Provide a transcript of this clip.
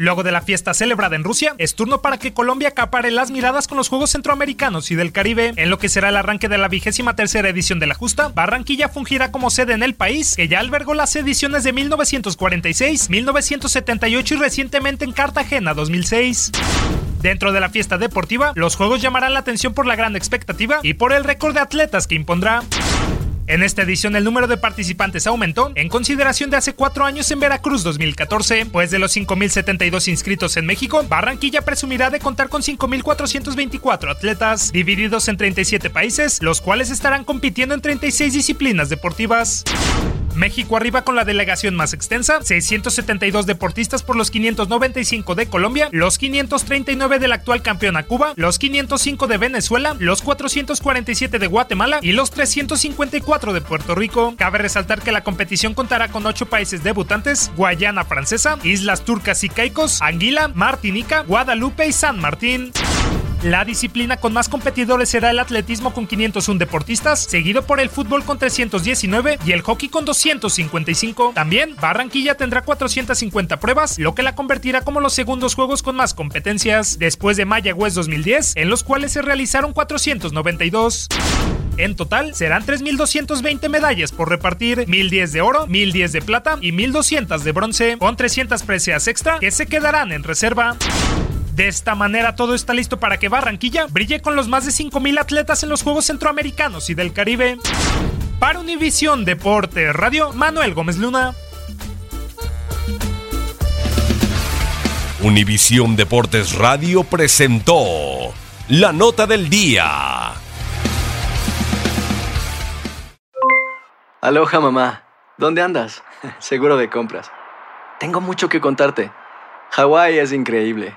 Luego de la fiesta celebrada en Rusia, es turno para que Colombia acapare las miradas con los Juegos Centroamericanos y del Caribe. En lo que será el arranque de la vigésima tercera edición de la justa, Barranquilla fungirá como sede en el país, que ya albergó las ediciones de 1946, 1978 y recientemente en Cartagena 2006. Dentro de la fiesta deportiva, los Juegos llamarán la atención por la gran expectativa y por el récord de atletas que impondrá. En esta edición el número de participantes aumentó en consideración de hace cuatro años en Veracruz 2014, pues de los 5.072 inscritos en México, Barranquilla presumirá de contar con 5.424 atletas, divididos en 37 países, los cuales estarán compitiendo en 36 disciplinas deportivas. México arriba con la delegación más extensa, 672 deportistas por los 595 de Colombia, los 539 del actual campeón Cuba, los 505 de Venezuela, los 447 de Guatemala y los 354 de Puerto Rico. Cabe resaltar que la competición contará con 8 países debutantes, Guayana Francesa, Islas Turcas y Caicos, Anguila, Martinica, Guadalupe y San Martín. La disciplina con más competidores será el atletismo con 501 deportistas, seguido por el fútbol con 319 y el hockey con 255. También Barranquilla tendrá 450 pruebas, lo que la convertirá como los segundos juegos con más competencias, después de Mayagüez 2010, en los cuales se realizaron 492. En total serán 3.220 medallas por repartir, 1.010 de oro, 1.010 de plata y 1.200 de bronce, con 300 preseas extra que se quedarán en reserva. De esta manera todo está listo para que Barranquilla brille con los más de 5.000 atletas en los Juegos Centroamericanos y del Caribe. Para Univisión Deporte Radio, Manuel Gómez Luna. Univisión Deportes Radio presentó la nota del día. Aloha mamá, ¿dónde andas? Seguro de compras. Tengo mucho que contarte. Hawái es increíble.